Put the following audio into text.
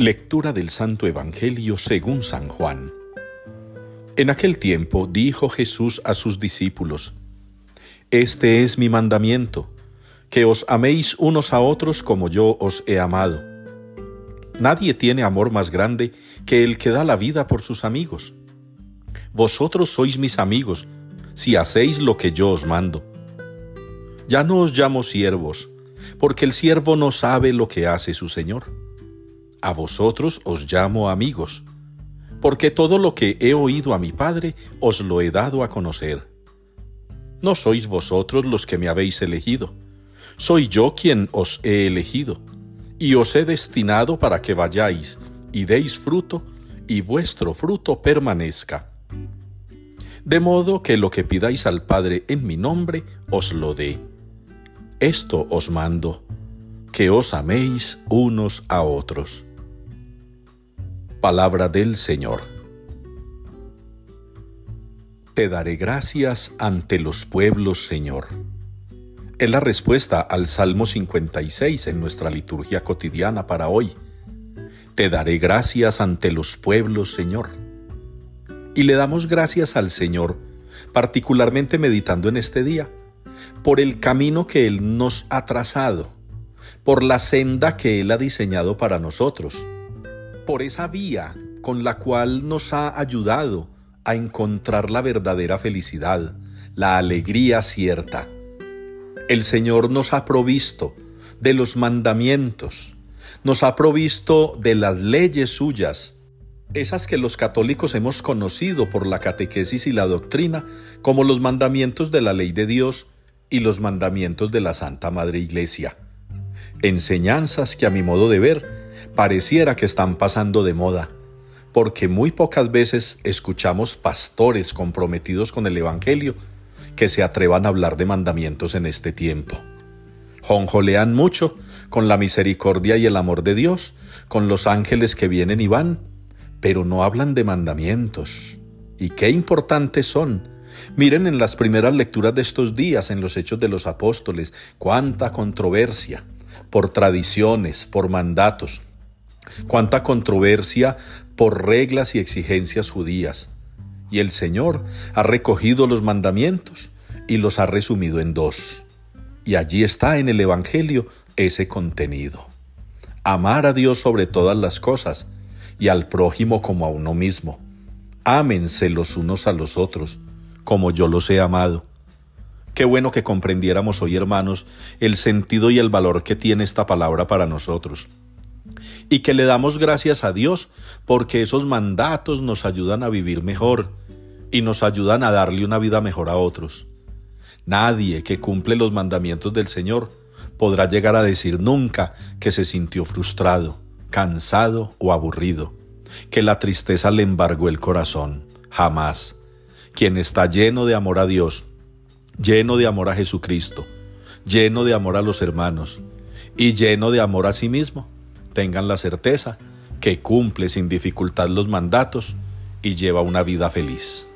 Lectura del Santo Evangelio según San Juan. En aquel tiempo dijo Jesús a sus discípulos, Este es mi mandamiento, que os améis unos a otros como yo os he amado. Nadie tiene amor más grande que el que da la vida por sus amigos. Vosotros sois mis amigos, si hacéis lo que yo os mando. Ya no os llamo siervos, porque el siervo no sabe lo que hace su Señor. A vosotros os llamo amigos, porque todo lo que he oído a mi Padre os lo he dado a conocer. No sois vosotros los que me habéis elegido, soy yo quien os he elegido, y os he destinado para que vayáis y deis fruto, y vuestro fruto permanezca. De modo que lo que pidáis al Padre en mi nombre os lo dé. Esto os mando, que os améis unos a otros. Palabra del Señor. Te daré gracias ante los pueblos, Señor. Es la respuesta al Salmo 56 en nuestra liturgia cotidiana para hoy. Te daré gracias ante los pueblos, Señor. Y le damos gracias al Señor, particularmente meditando en este día, por el camino que Él nos ha trazado, por la senda que Él ha diseñado para nosotros, por esa vía con la cual nos ha ayudado a encontrar la verdadera felicidad, la alegría cierta. El Señor nos ha provisto de los mandamientos, nos ha provisto de las leyes suyas, esas que los católicos hemos conocido por la catequesis y la doctrina como los mandamientos de la ley de Dios y los mandamientos de la Santa Madre Iglesia. Enseñanzas que a mi modo de ver pareciera que están pasando de moda, porque muy pocas veces escuchamos pastores comprometidos con el Evangelio que se atrevan a hablar de mandamientos en este tiempo. Jonjolean mucho con la misericordia y el amor de Dios, con los ángeles que vienen y van, pero no hablan de mandamientos. Y qué importantes son Miren en las primeras lecturas de estos días en los Hechos de los Apóstoles, cuánta controversia por tradiciones, por mandatos, cuánta controversia por reglas y exigencias judías. Y el Señor ha recogido los mandamientos y los ha resumido en dos. Y allí está en el Evangelio ese contenido. Amar a Dios sobre todas las cosas y al prójimo como a uno mismo. Ámense los unos a los otros como yo los he amado. Qué bueno que comprendiéramos hoy, hermanos, el sentido y el valor que tiene esta palabra para nosotros. Y que le damos gracias a Dios porque esos mandatos nos ayudan a vivir mejor y nos ayudan a darle una vida mejor a otros. Nadie que cumple los mandamientos del Señor podrá llegar a decir nunca que se sintió frustrado, cansado o aburrido, que la tristeza le embargó el corazón. Jamás quien está lleno de amor a Dios, lleno de amor a Jesucristo, lleno de amor a los hermanos y lleno de amor a sí mismo, tengan la certeza que cumple sin dificultad los mandatos y lleva una vida feliz.